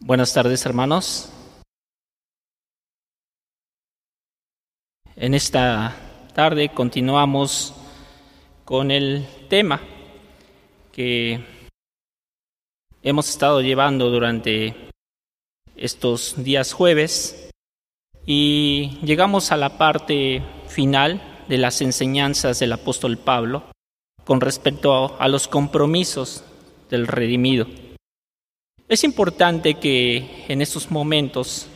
Buenas tardes, hermanos. En esta tarde continuamos con el tema que hemos estado llevando durante estos días jueves y llegamos a la parte final de las enseñanzas del apóstol Pablo con respecto a, los compromisos del redimido. Es importante que en estos momentos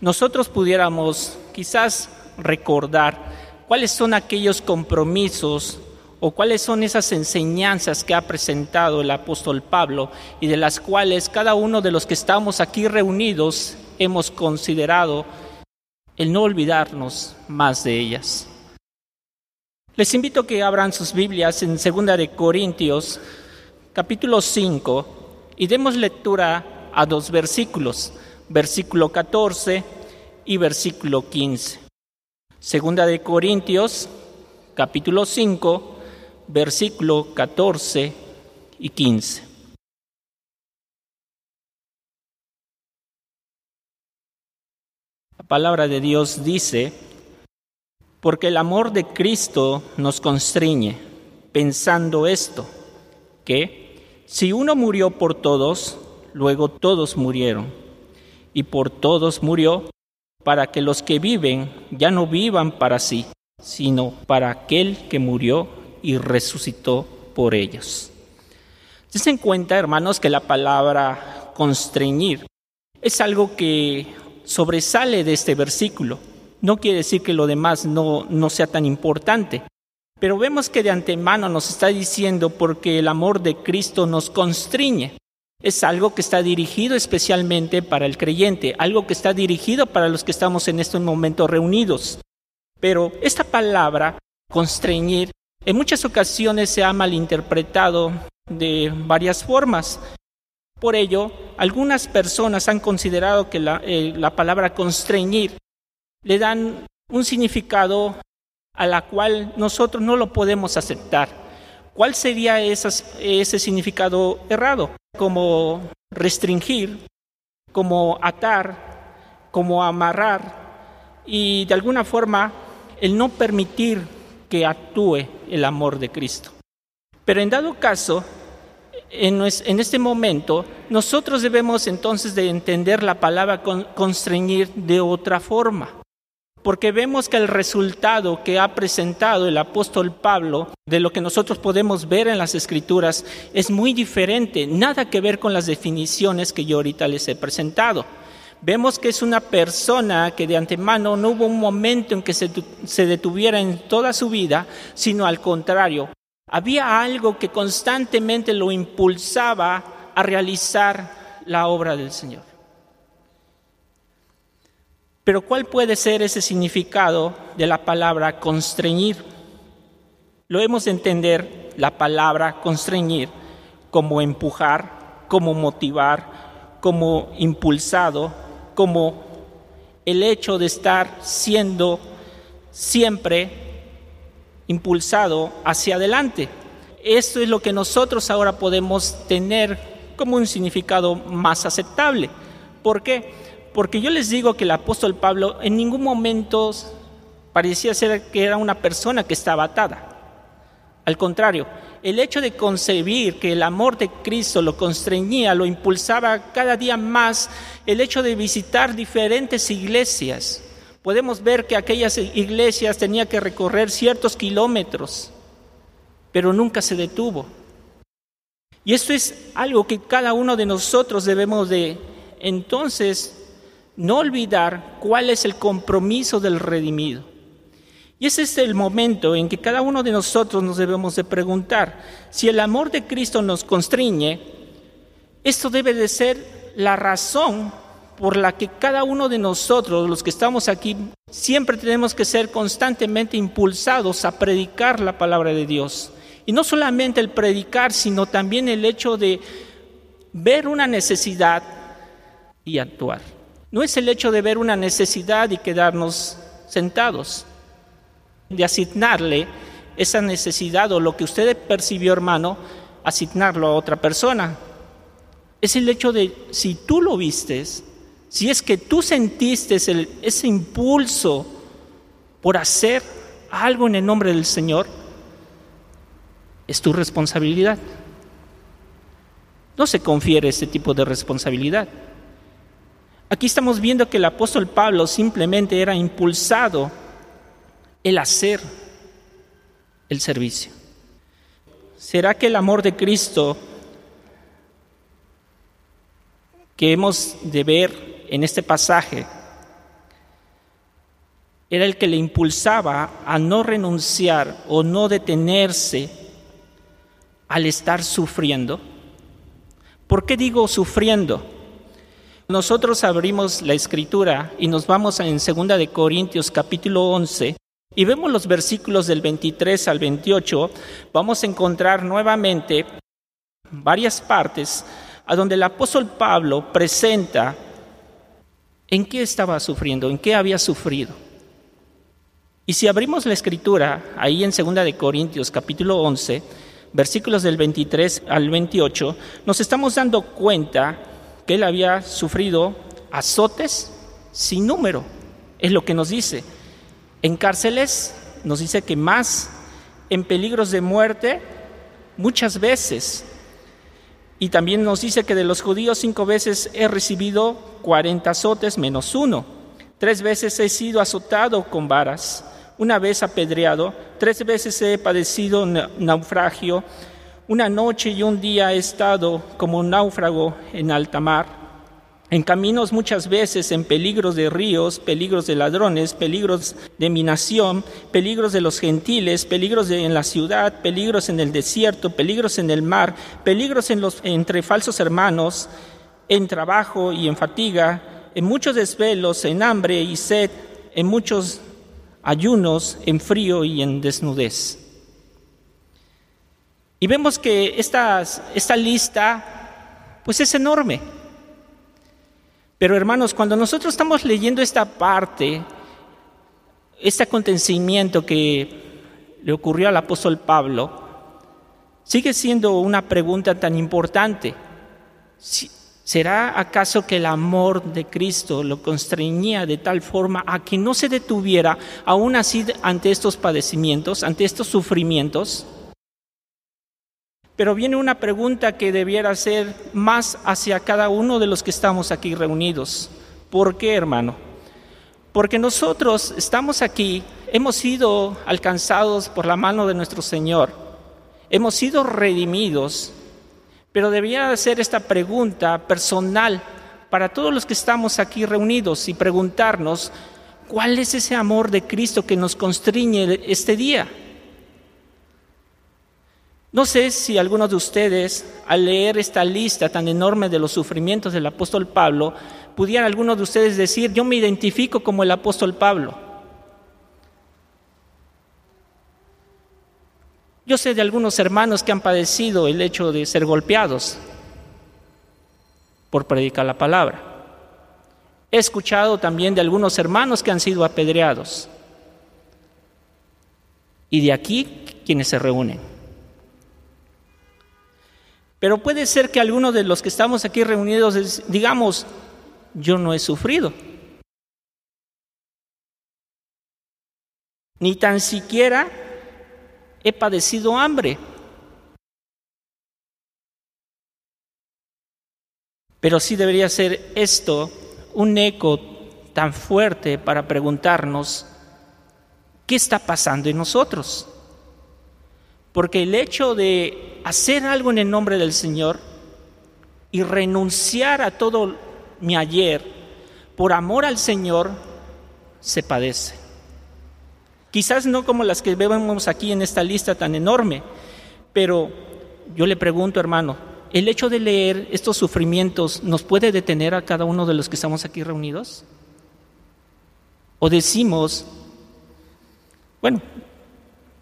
nosotros pudiéramos quizás recordar cuáles son aquellos compromisos o cuáles son esas enseñanzas que ha presentado el apóstol Pablo y de las cuales cada uno de los que estamos aquí reunidos hemos considerado el no olvidarnos más de ellas. Les invito a que abran sus Biblias en 2 de Corintios capítulo 5 y demos lectura a dos versículos, versículo 14 y versículo 15. Segunda de Corintios, capítulo 5, versículo 14 y 15. La palabra de Dios dice, porque el amor de Cristo nos constriñe, pensando esto, que si uno murió por todos, luego todos murieron. Y por todos murió para que los que viven ya no vivan para sí, sino para aquel que murió y resucitó por ellos. en cuenta, hermanos, que la palabra constreñir es algo que sobresale de este versículo. No quiere decir que lo demás no, no sea tan importante, pero vemos que de antemano nos está diciendo porque el amor de Cristo nos constriñe. Es algo que está dirigido especialmente para el creyente, algo que está dirigido para los que estamos en estos momentos reunidos. Pero esta palabra, constreñir, en muchas ocasiones se ha malinterpretado de varias formas. Por ello, algunas personas han considerado que la, eh, la palabra constreñir le dan un significado a la cual nosotros no lo podemos aceptar. ¿Cuál sería ese significado errado? Como restringir, como atar, como amarrar y de alguna forma el no permitir que actúe el amor de Cristo. Pero en dado caso, en, este momento, nosotros debemos entonces de entender la palabra constreñir de otra forma porque vemos que el resultado que ha presentado el apóstol Pablo de lo que nosotros podemos ver en las escrituras es muy diferente, nada que ver con las definiciones que yo ahorita les he presentado. Vemos que es una persona que de antemano no hubo un momento en que se, detuviera en toda su vida, sino al contrario, había algo que constantemente lo impulsaba a realizar la obra del Señor. Pero ¿cuál puede ser ese significado de la palabra constreñir? Lo hemos de entender la palabra constreñir como empujar, como motivar, como impulsado, como el hecho de estar siendo siempre impulsado hacia adelante. Esto es lo que nosotros ahora podemos tener como un significado más aceptable. ¿Por qué? Porque yo les digo que el apóstol Pablo en ningún momento parecía ser que era una persona que estaba atada. Al contrario, el hecho de concebir que el amor de Cristo lo constreñía, lo impulsaba cada día más, el hecho de visitar diferentes iglesias. Podemos ver que aquellas iglesias tenía que recorrer ciertos kilómetros, pero nunca se detuvo. Y esto es algo que cada uno de nosotros debemos de entonces no olvidar cuál es el compromiso del redimido. Y ese es el momento en que cada uno de nosotros nos debemos de preguntar, si el amor de Cristo nos constriñe, esto debe de ser la razón por la que cada uno de nosotros, los que estamos aquí, siempre tenemos que ser constantemente impulsados a predicar la palabra de Dios. Y no solamente el predicar, sino también el hecho de ver una necesidad y actuar. No es el hecho de ver una necesidad y quedarnos sentados, de asignarle esa necesidad o lo que usted percibió, hermano, asignarlo a otra persona. es el hecho de si tú lo vistes, si es que tú sentiste ese impulso por hacer algo en el nombre del Señor, es tu responsabilidad. No se confiere ese tipo de responsabilidad. Aquí estamos viendo que el apóstol Pablo simplemente era impulsado el hacer el servicio. ¿Será que el amor de Cristo que hemos de ver en este pasaje era el que le impulsaba a no renunciar o no detenerse al estar sufriendo? ¿Por qué digo sufriendo? Nosotros abrimos la escritura y nos vamos en 2 de Corintios capítulo 11 y vemos los versículos del 23 al 28, vamos a encontrar nuevamente varias partes a donde el apóstol Pablo presenta en qué estaba sufriendo, en qué había sufrido. Y si abrimos la escritura ahí en 2 de Corintios capítulo 11, versículos del 23 al 28, nos estamos dando cuenta que él había sufrido azotes sin número, es lo que nos dice. En cárceles nos dice que más en peligros de muerte muchas veces. Y también nos dice que de los judíos cinco veces he recibido cuarenta azotes menos uno. Tres veces he sido azotado con varas, una vez apedreado, tres veces he padecido naufragio, una noche y un día he estado como náufrago en alta mar en caminos muchas veces en peligros de ríos, peligros de ladrones, peligros de minación, peligros de los gentiles, peligros en la ciudad, peligros en el desierto, peligros en el mar, peligros en los, entre falsos hermanos, en trabajo y en fatiga, en muchos desvelos, en hambre y sed, en muchos ayunos, en frío y en desnudez. Y vemos que esta, lista pues es enorme. Pero hermanos, cuando nosotros estamos leyendo esta parte, este acontecimiento que le ocurrió al apóstol Pablo, sigue siendo una pregunta tan importante. ¿Será acaso que el amor de Cristo lo constreñía de tal forma a que no se detuviera aún así ante estos padecimientos, ante estos sufrimientos? Pero viene una pregunta que debiera ser más hacia cada uno de los que estamos aquí reunidos. ¿Por qué, hermano? Porque nosotros estamos aquí, hemos sido alcanzados por la mano de nuestro Señor, hemos sido redimidos, pero debía ser esta pregunta personal para todos los que estamos aquí reunidos y preguntarnos, ¿cuál es ese amor de Cristo que nos constriñe este día? No sé si algunos de ustedes, al leer esta lista tan enorme de los sufrimientos del apóstol Pablo, pudieran algunos de ustedes decir, yo me identifico como el apóstol Pablo. Yo sé de algunos hermanos que han padecido el hecho de ser golpeados por predicar la palabra. He escuchado también de algunos hermanos que han sido apedreados. Y de aquí quienes se reúnen. Pero puede ser que algunos de los que estamos aquí reunidos digamos, yo no he sufrido. Ni tan siquiera he padecido hambre. Pero sí debería ser esto un eco tan fuerte para preguntarnos, ¿qué está pasando en nosotros? Porque el hecho de hacer algo en el nombre del Señor y renunciar a todo mi ayer por amor al Señor, se padece. Quizás no como las que vemos aquí en esta lista tan enorme, pero yo le pregunto, hermano, ¿el hecho de leer estos sufrimientos nos puede detener a cada uno de los que estamos aquí reunidos? ¿O decimos, bueno,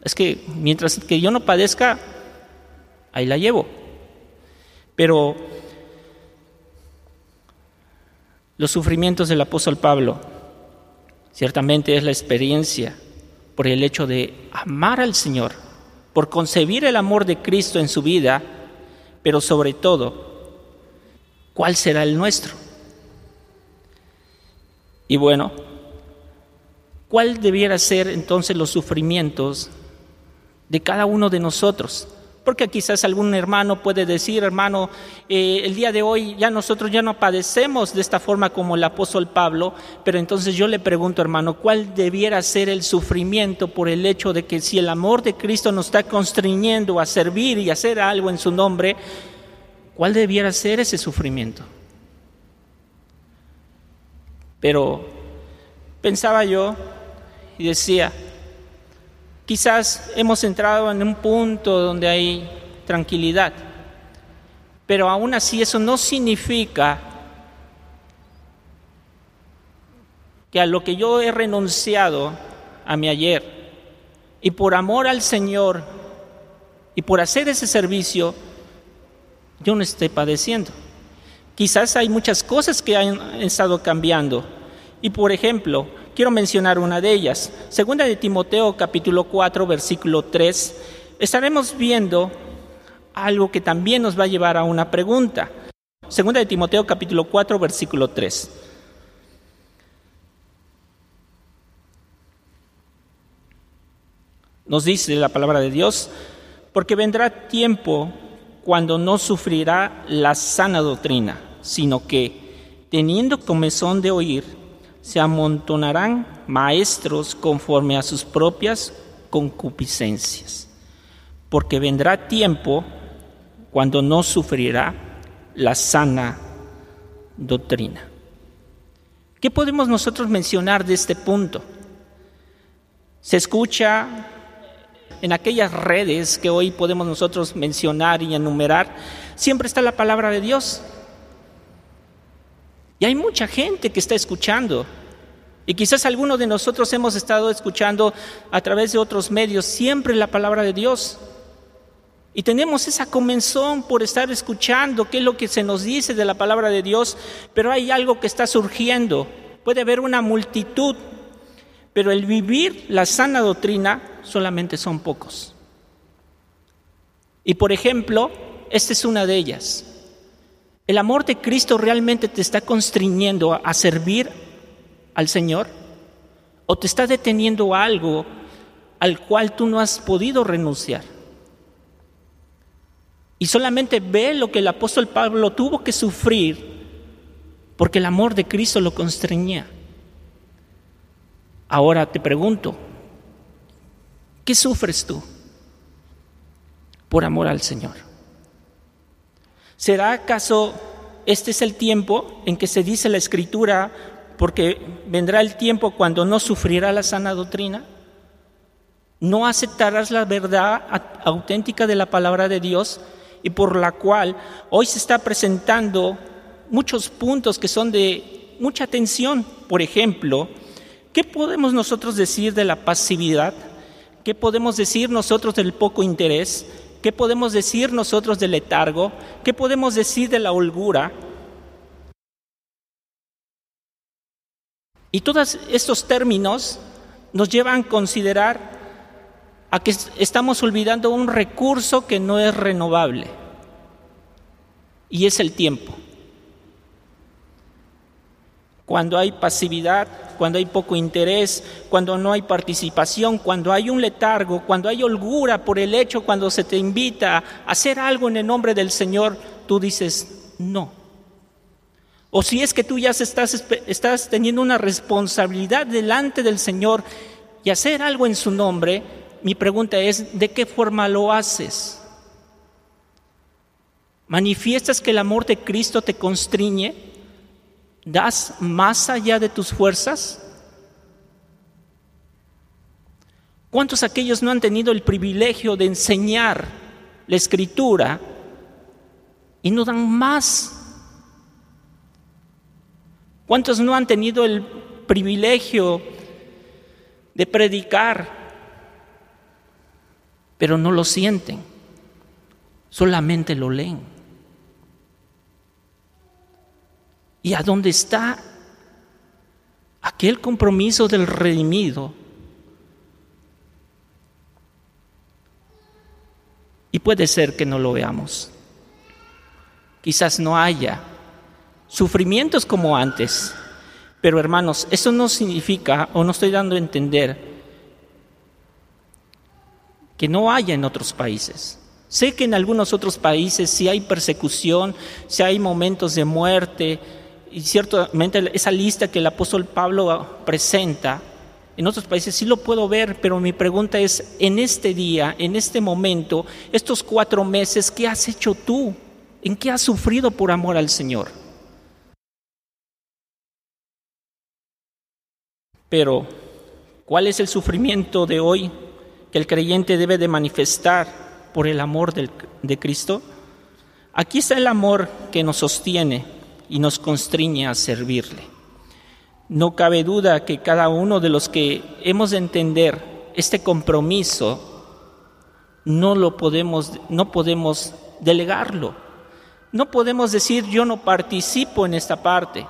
es que mientras que yo no padezca, ahí la llevo. Pero los sufrimientos del apóstol Pablo ciertamente es la experiencia por el hecho de amar al Señor, por concebir el amor de Cristo en su vida, pero sobre todo ¿cuál será el nuestro? Y bueno, ¿cuál debiera ser entonces los sufrimientos de cada uno de nosotros? Porque quizás algún hermano puede decir, hermano, eh, el día de hoy ya nosotros ya no padecemos de esta forma como el apóstol Pablo, pero entonces yo le pregunto, hermano, ¿cuál debiera ser el sufrimiento por el hecho de que si el amor de Cristo nos está constriñendo a servir y hacer algo en su nombre, ¿cuál debiera ser ese sufrimiento? Pero pensaba yo y decía, Quizás hemos entrado en un punto donde hay tranquilidad, pero aún así eso no significa que a lo que yo he renunciado a mi ayer y por amor al Señor y por hacer ese servicio, yo no esté padeciendo. Quizás hay muchas cosas que han estado cambiando. Y por ejemplo, Quiero mencionar una de ellas. Segunda de Timoteo capítulo 4 versículo 3. Estaremos viendo algo que también nos va a llevar a una pregunta. Segunda de Timoteo capítulo 4 versículo 3. Nos dice la palabra de Dios, porque vendrá tiempo cuando no sufrirá la sana doctrina, sino que, teniendo comezón de oír, se amontonarán maestros conforme a sus propias concupiscencias, porque vendrá tiempo cuando no sufrirá la sana doctrina. ¿Qué podemos nosotros mencionar de este punto? Se escucha en aquellas redes que hoy podemos nosotros mencionar y enumerar, siempre está la palabra de Dios. Y hay mucha gente que está escuchando. Y quizás algunos de nosotros hemos estado escuchando a través de otros medios siempre la palabra de Dios. Y tenemos esa comenzón por estar escuchando qué es lo que se nos dice de la palabra de Dios, pero hay algo que está surgiendo. Puede haber una multitud, pero el vivir la sana doctrina solamente son pocos. Y por ejemplo, esta es una de ellas. ¿El amor de Cristo realmente te está constriñendo a, servir al Señor? ¿O te está deteniendo algo al cual tú no has podido renunciar? Y solamente ve lo que el apóstol Pablo tuvo que sufrir porque el amor de Cristo lo constreñía. Ahora te pregunto, ¿qué sufres tú por amor al Señor? ¿Será acaso este es el tiempo en que se dice la escritura porque vendrá el tiempo cuando no sufrirá la sana doctrina? ¿No aceptarás la verdad auténtica de la palabra de Dios y por la cual hoy se está presentando muchos puntos que son de mucha atención? Por ejemplo, ¿qué podemos nosotros decir de la pasividad? ¿Qué podemos decir nosotros del poco interés? ¿Qué podemos decir nosotros del letargo? ¿Qué podemos decir de la holgura? Y todos estos términos nos llevan a considerar a que estamos olvidando un recurso que no es renovable, y es el tiempo. Cuando hay pasividad, cuando hay poco interés, cuando no hay participación, cuando hay un letargo, cuando hay holgura por el hecho, cuando se te invita a hacer algo en el nombre del Señor, tú dices no. O si es que tú ya estás, teniendo una responsabilidad delante del Señor y hacer algo en su nombre, mi pregunta es, ¿de qué forma lo haces? ¿Manifiestas que el amor de Cristo te constriñe? ¿Das más allá de tus fuerzas? ¿Cuántos aquellos no han tenido el privilegio de enseñar la escritura y no dan más? ¿Cuántos no han tenido el privilegio de predicar, pero no lo sienten, solamente lo leen? ¿Y a dónde está aquel compromiso del redimido? Y puede ser que no lo veamos. Quizás no haya sufrimientos como antes. Pero hermanos, eso no significa, o no estoy dando a entender, que no haya en otros países. Sé que en algunos otros países sí hay persecución, sí hay momentos de muerte, y ciertamente esa lista que el apóstol Pablo presenta, en otros países sí lo puedo ver, pero mi pregunta es, en este día, en este momento, estos cuatro meses, ¿qué has hecho tú? ¿En qué has sufrido por amor al Señor? Pero, ¿cuál es el sufrimiento de hoy que el creyente debe de manifestar por el amor de Cristo? Aquí está el amor que nos sostiene y nos constriñe a servirle. No cabe duda que cada uno de los que hemos de entender este compromiso no lo podemos no podemos delegarlo. No podemos decir yo no participo en esta parte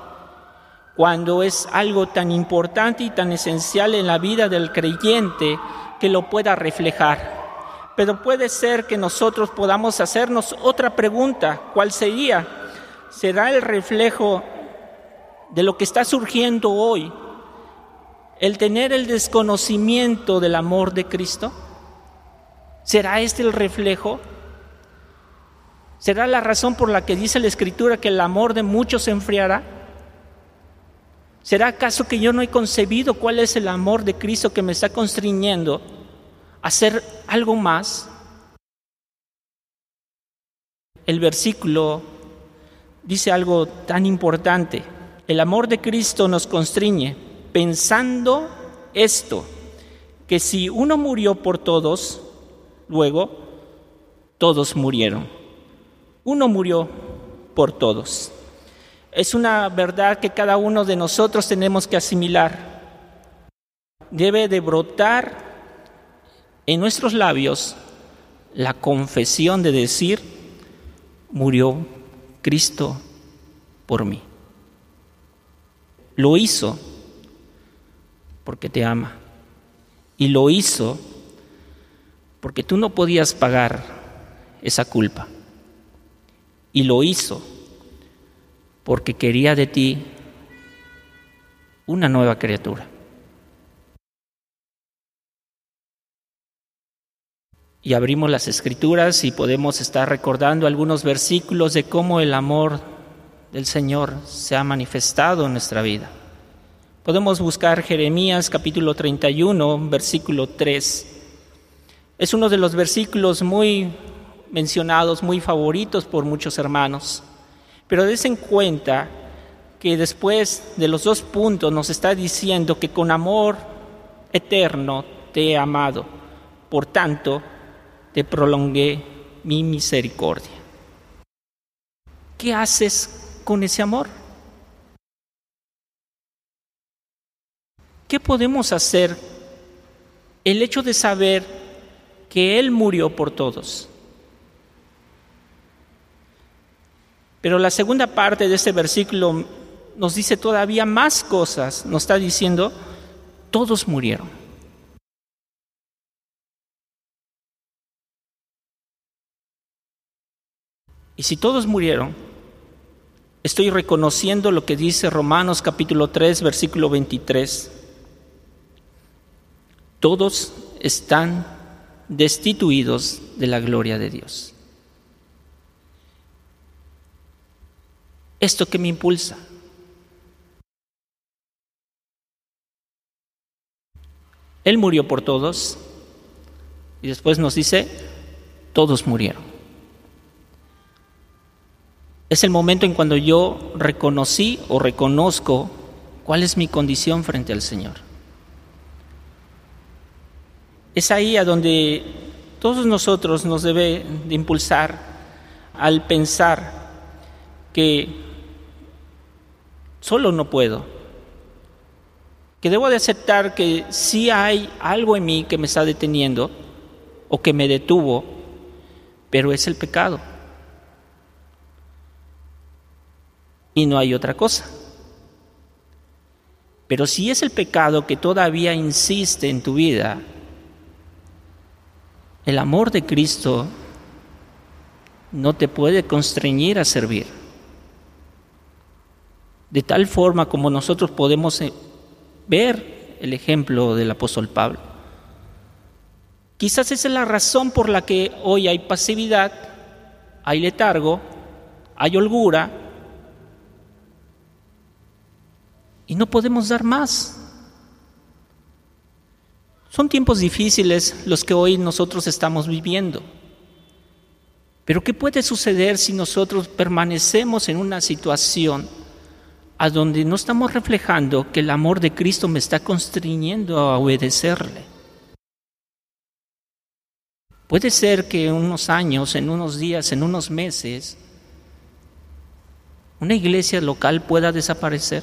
cuando es algo tan importante y tan esencial en la vida del creyente que lo pueda reflejar. Pero puede ser que nosotros podamos hacernos otra pregunta, ¿cuál sería? ¿Será el reflejo de lo que está surgiendo hoy el tener el desconocimiento del amor de Cristo? ¿Será este el reflejo? ¿Será la razón por la que dice la Escritura que el amor de muchos se enfriará? ¿Será acaso que yo no he concebido cuál es el amor de Cristo que me está constriñendo a hacer algo más? El versículo dice algo tan importante. El amor de Cristo nos constriñe pensando esto, que si uno murió por todos, luego todos murieron. Uno murió por todos. Es una verdad que cada uno de nosotros tenemos que asimilar. Debe de brotar en nuestros labios la confesión de decir, murió Cristo por mí. Lo hizo porque te ama. Y lo hizo porque tú no podías pagar esa culpa. Y lo hizo porque quería de ti una nueva criatura. Y abrimos las escrituras y podemos estar recordando algunos versículos de cómo el amor del Señor se ha manifestado en nuestra vida. Podemos buscar Jeremías capítulo 31, versículo 3. Es uno de los versículos muy mencionados, muy favoritos por muchos hermanos. Pero des en cuenta que después de los dos puntos nos está diciendo que con amor eterno te he amado, por tanto te prolongué mi misericordia. ¿Qué haces con ese amor? ¿Qué podemos hacer? El hecho de saber que Él murió por todos Pero la segunda parte de este versículo nos dice todavía más cosas. Nos está diciendo, todos murieron. Y si todos murieron, estoy reconociendo lo que dice Romanos capítulo 3, versículo 23. Todos están destituidos de la gloria de Dios. ¿Esto que me impulsa? Él murió por todos y después nos dice, todos murieron. Es el momento en cuando yo reconocí o reconozco cuál es mi condición frente al Señor. Es ahí a donde todos nosotros nos debe de impulsar al pensar que solo no puedo. Que debo de aceptar que sí hay algo en mí que me está deteniendo o que me detuvo, pero es el pecado. Y no hay otra cosa. Pero si es el pecado que todavía insiste en tu vida, el amor de Cristo no te puede constreñir a servir. De tal forma como nosotros podemos eh, ver el ejemplo del apóstol Pablo. Quizás esa es la razón por la que hoy hay pasividad, hay letargo, hay holgura, y no podemos dar más. Son tiempos difíciles los que hoy nosotros estamos viviendo. Pero ¿qué puede suceder si nosotros permanecemos en una situación a donde no estamos reflejando que el amor de Cristo me está constriñendo a obedecerle? Puede ser que en unos años, en unos días, en unos meses, una iglesia local pueda desaparecer.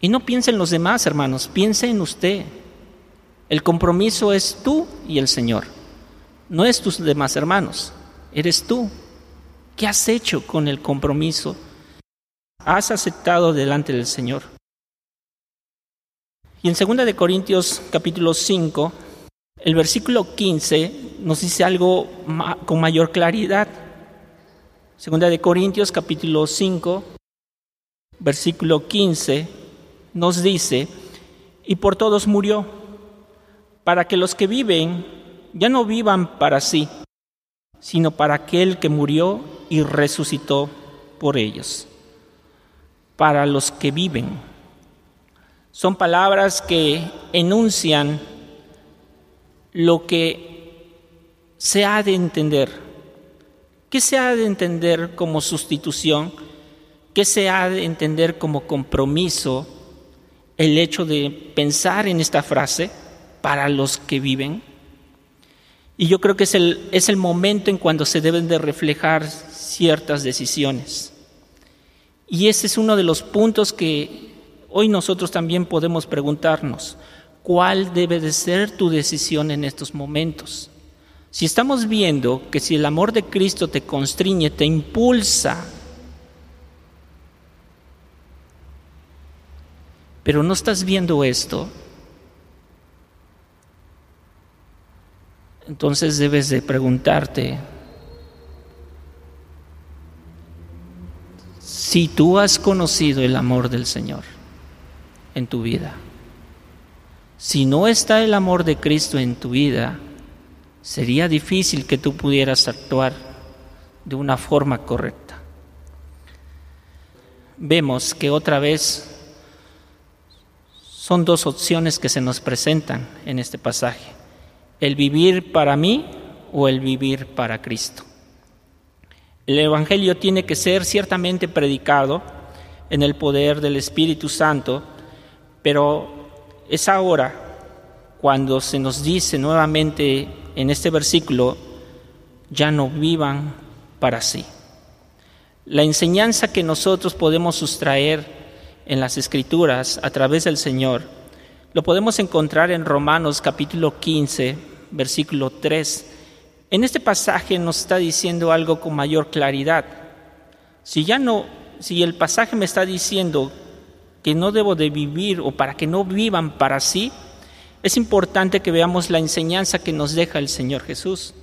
Y no piense en los demás, hermanos, piense en usted. El compromiso es tú y el Señor. No es tus demás hermanos, eres tú. ¿Qué has hecho con el compromiso? ¿Has aceptado delante del Señor? Y en 2 de Corintios capítulo 5, el versículo 15 nos dice algo con mayor claridad. 2 de Corintios capítulo 5, versículo 15 nos dice, y por todos murió para que los que viven ya no vivan para sí, sino para aquel que murió y resucitó por ellos. Para los que viven. Son palabras que enuncian lo que se ha de entender. ¿Qué se ha de entender como sustitución? ¿Qué se ha de entender como compromiso? El hecho de pensar en esta frase para los que viven. Y yo creo que es el, es el momento en cuando se deben de reflejar ciertas decisiones. Y ese es uno de los puntos que hoy nosotros también podemos preguntarnos. ¿Cuál debe de ser tu decisión en estos momentos? Si estamos viendo que si el amor de Cristo te constriñe, te impulsa, pero no estás viendo esto, entonces debes de preguntarte si tú has conocido el amor del Señor en tu vida. Si no está el amor de Cristo en tu vida, sería difícil que tú pudieras actuar de una forma correcta. Vemos que otra vez son dos opciones que se nos presentan en este pasaje el vivir para mí o el vivir para Cristo. El Evangelio tiene que ser ciertamente predicado en el poder del Espíritu Santo, pero es ahora cuando se nos dice nuevamente en este versículo, ya no vivan para sí. La enseñanza que nosotros podemos sustraer en las Escrituras a través del Señor, lo podemos encontrar en Romanos capítulo 15, versículo 3. En este pasaje nos está diciendo algo con mayor claridad. Si ya no, si el pasaje me está diciendo que no debo de vivir o para que no vivan para sí, es importante que veamos la enseñanza que nos deja el Señor Jesús.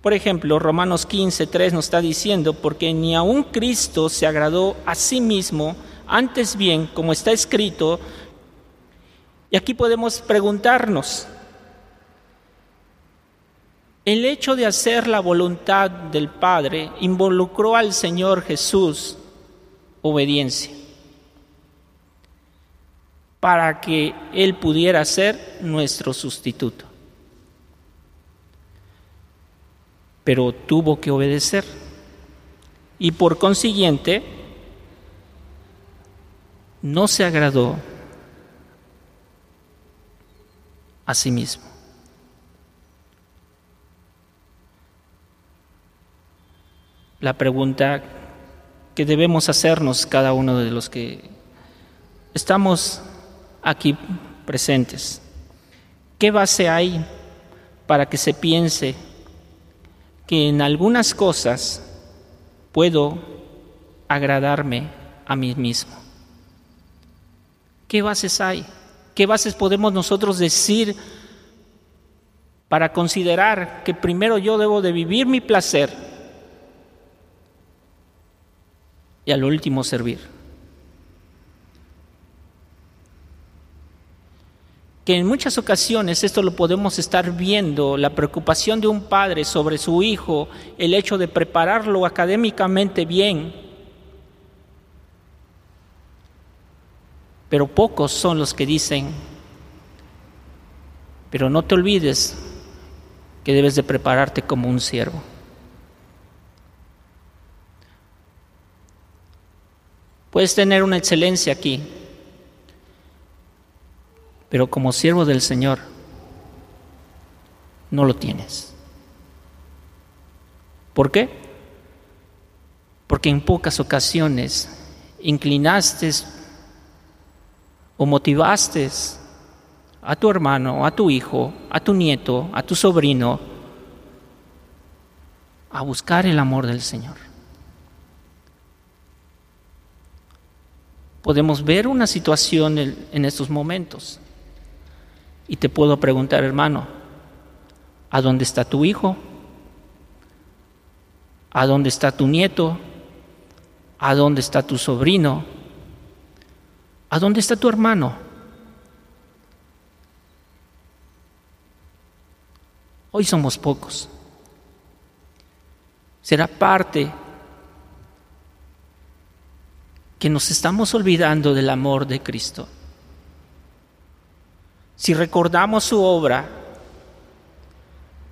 Por ejemplo, Romanos 15, 3 nos está diciendo, porque ni aun Cristo se agradó a sí mismo, antes bien, como está escrito, y aquí podemos preguntarnos, el hecho de hacer la voluntad del Padre involucró al Señor Jesús obediencia para que Él pudiera ser nuestro sustituto. Pero tuvo que obedecer y por consiguiente no se agradó a sí mismo. La pregunta que debemos hacernos cada uno de los que estamos aquí presentes. ¿Qué base hay para que se piense que en algunas cosas puedo agradarme a mí mismo? ¿Qué bases hay? ¿Qué bases podemos nosotros decir para considerar que primero yo debo de vivir mi placer y al último servir. Que en muchas ocasiones esto lo podemos estar viendo, la preocupación de un padre sobre su hijo, el hecho de prepararlo académicamente bien, pero pocos son los que dicen, pero no te olvides que debes de prepararte como un siervo. Puedes tener una excelencia aquí, pero como siervo del Señor no lo tienes. ¿Por qué? Porque en pocas ocasiones inclinaste o motivaste a tu hermano, a tu hijo, a tu nieto, a tu sobrino a buscar el amor del Señor. Podemos ver una situación en estos momentos. Y te puedo preguntar, hermano, ¿a dónde está tu hijo? ¿A dónde está tu nieto? ¿A dónde está tu sobrino? ¿A dónde está tu hermano? Hoy somos pocos. Será parte que nos estamos olvidando del amor de Cristo. Si recordamos su obra,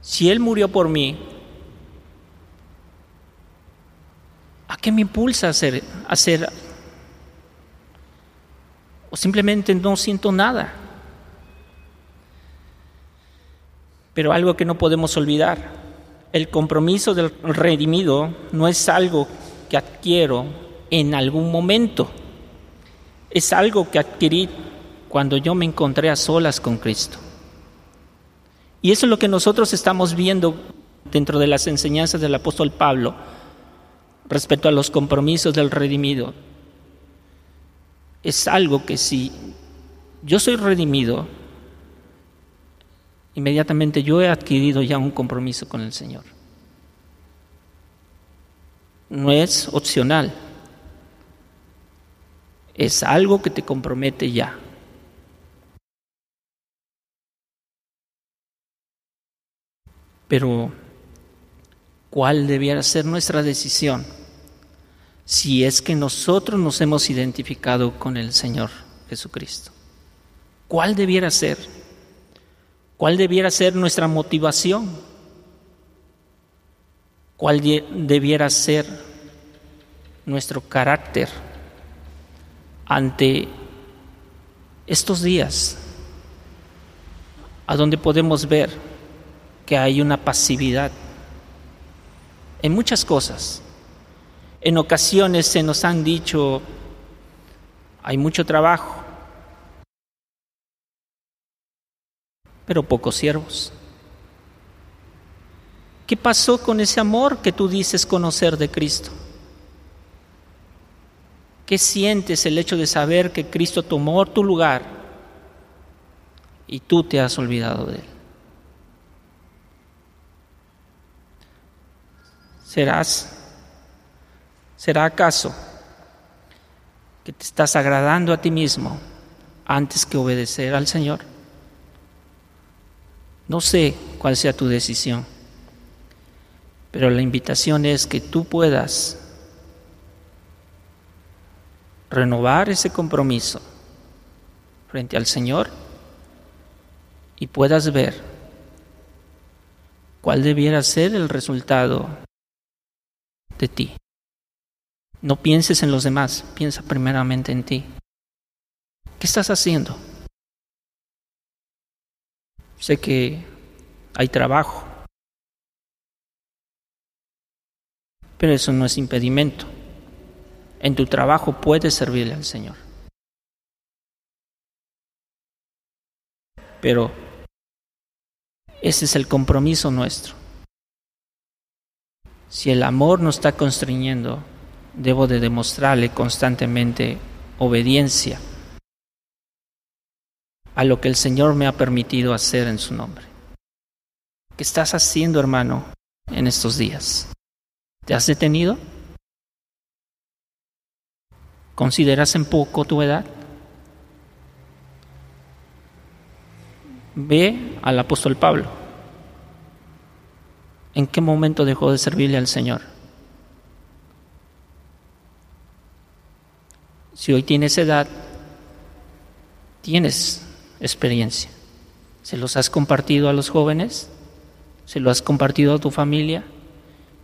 si Él murió por mí, ¿a qué me impulsa a hacer, hacer? O simplemente no siento nada. Pero algo que no podemos olvidar, el compromiso del redimido no es algo que adquiero en algún momento. Es algo que adquirí cuando yo me encontré a solas con Cristo. Y eso es lo que nosotros estamos viendo dentro de las enseñanzas del apóstol Pablo respecto a los compromisos del redimido. Es algo que si yo soy redimido, inmediatamente yo he adquirido ya un compromiso con el Señor. No es opcional es algo que te compromete ya. Pero, ¿cuál debiera ser nuestra decisión si es que nosotros nos hemos identificado con el Señor Jesucristo? ¿Cuál debiera ser? ¿Cuál debiera ser nuestra motivación? ¿Cuál debiera ser nuestro carácter? Ante estos días, a donde podemos ver que hay una pasividad en muchas cosas. En ocasiones se nos han dicho, hay mucho trabajo, pero pocos siervos. ¿Qué pasó con ese amor que tú dices conocer de Cristo? ¿Qué sientes el hecho de saber que Cristo tomó tu lugar y tú te has olvidado de Él? ¿Serás, será acaso que te estás agradando a ti mismo antes que obedecer al Señor? No sé cuál sea tu decisión, pero la invitación es que tú puedas renovar ese compromiso frente al Señor y puedas ver cuál debiera ser el resultado de ti. No pienses en los demás, piensa primeramente en ti. ¿Qué estás haciendo? Sé que hay trabajo, pero eso no es impedimento en tu trabajo puedes servirle al Señor. Pero ese es el compromiso nuestro. Si el amor nos está constriñendo, debo de demostrarle constantemente obediencia a lo que el Señor me ha permitido hacer en su nombre. ¿Qué estás haciendo, hermano, en estos días? ¿Te has detenido? ¿Consideras en poco tu edad? Ve al apóstol Pablo. ¿En qué momento dejó de servirle al Señor? Si hoy tienes edad, tienes experiencia. ¿Se los has compartido a los jóvenes? ¿Se lo has compartido a tu familia?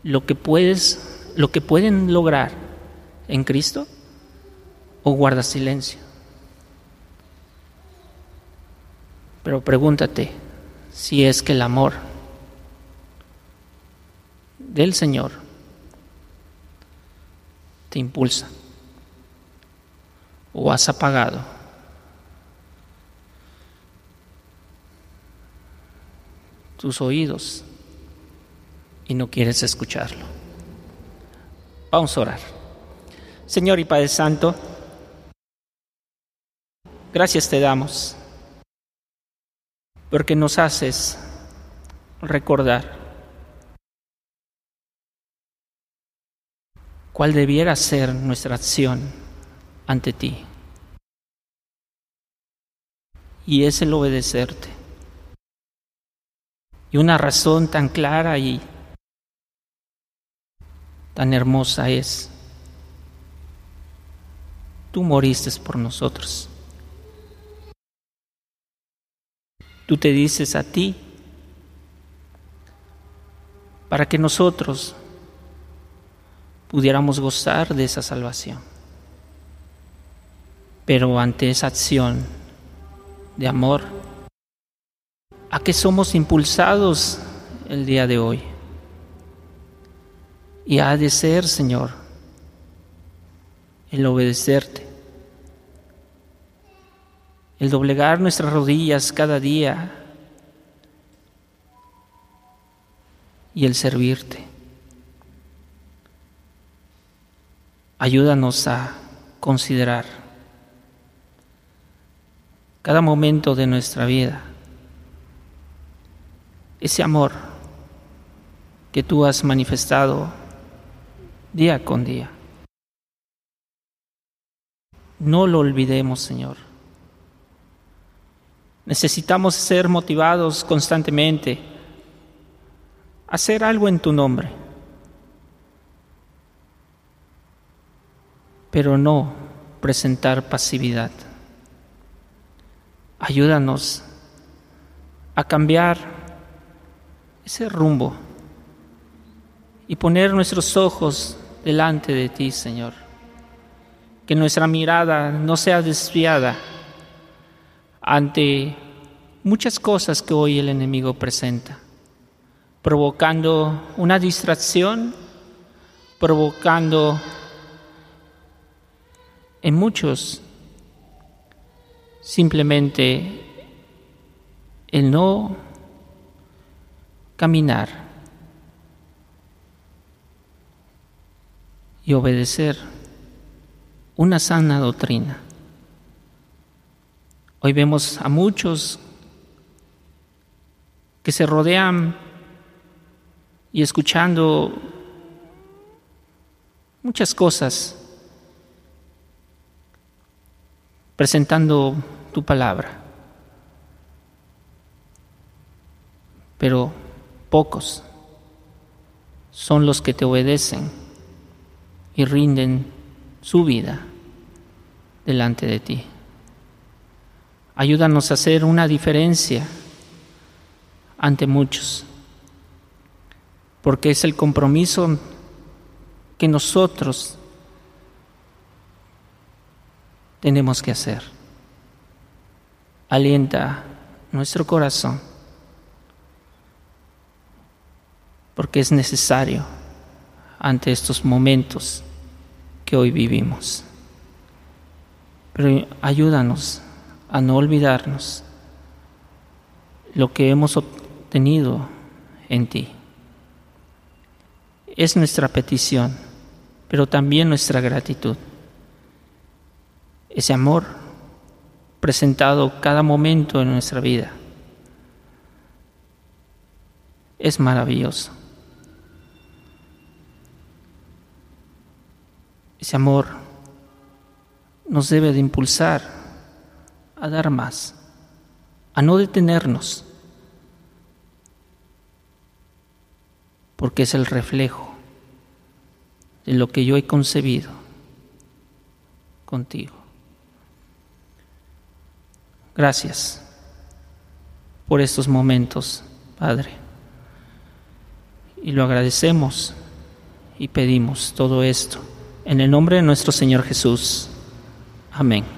¿Lo que puedes, lo que pueden lograr en Cristo? ¿O guardas silencio? Pero pregúntate si es que el amor del Señor te impulsa o has apagado tus oídos y no quieres escucharlo. Vamos a orar. Señor y Padre Santo, gracias te damos porque nos haces recordar cuál debiera ser nuestra acción ante ti. Y es el obedecerte. Y una razón tan clara y tan hermosa es, tú moriste por nosotros. Tú te dices a ti para que nosotros pudiéramos gozar de esa salvación. Pero ante esa acción de amor, ¿a qué somos impulsados el día de hoy? Y ha de ser, Señor, el obedecerte, el doblegar nuestras rodillas cada día y el servirte. Ayúdanos a considerar cada momento de nuestra vida. Ese amor que tú has manifestado día con día. No lo olvidemos, Señor. Necesitamos ser motivados constantemente a hacer algo en tu nombre, pero no presentar pasividad. Ayúdanos a cambiar ese rumbo y poner nuestros ojos delante de ti, Señor. Que nuestra mirada no sea desviada ante muchas cosas que hoy el enemigo presenta, provocando una distracción, provocando en muchos simplemente el no caminar y obedecer una sana doctrina. Hoy vemos a muchos que se rodean y escuchando muchas cosas, presentando tu palabra. Pero pocos son los que te obedecen y rinden su vida delante de ti. Ayúdanos a hacer una diferencia ante muchos, porque es el compromiso que nosotros tenemos que hacer alienta nuestro corazón, porque es necesario ante estos momentos que hoy vivimos. Pero ayúdanos a no olvidarnos lo que hemos obtenido en ti. Es nuestra petición, pero también nuestra gratitud. Ese amor presentado cada momento en nuestra vida. Es maravilloso. Ese amor nos debe de impulsar a dar más, a no detenernos, porque es el reflejo de lo que yo he concebido contigo. Gracias por estos momentos, Padre. Y lo agradecemos y pedimos todo esto en el nombre de nuestro Señor Jesús. Amén.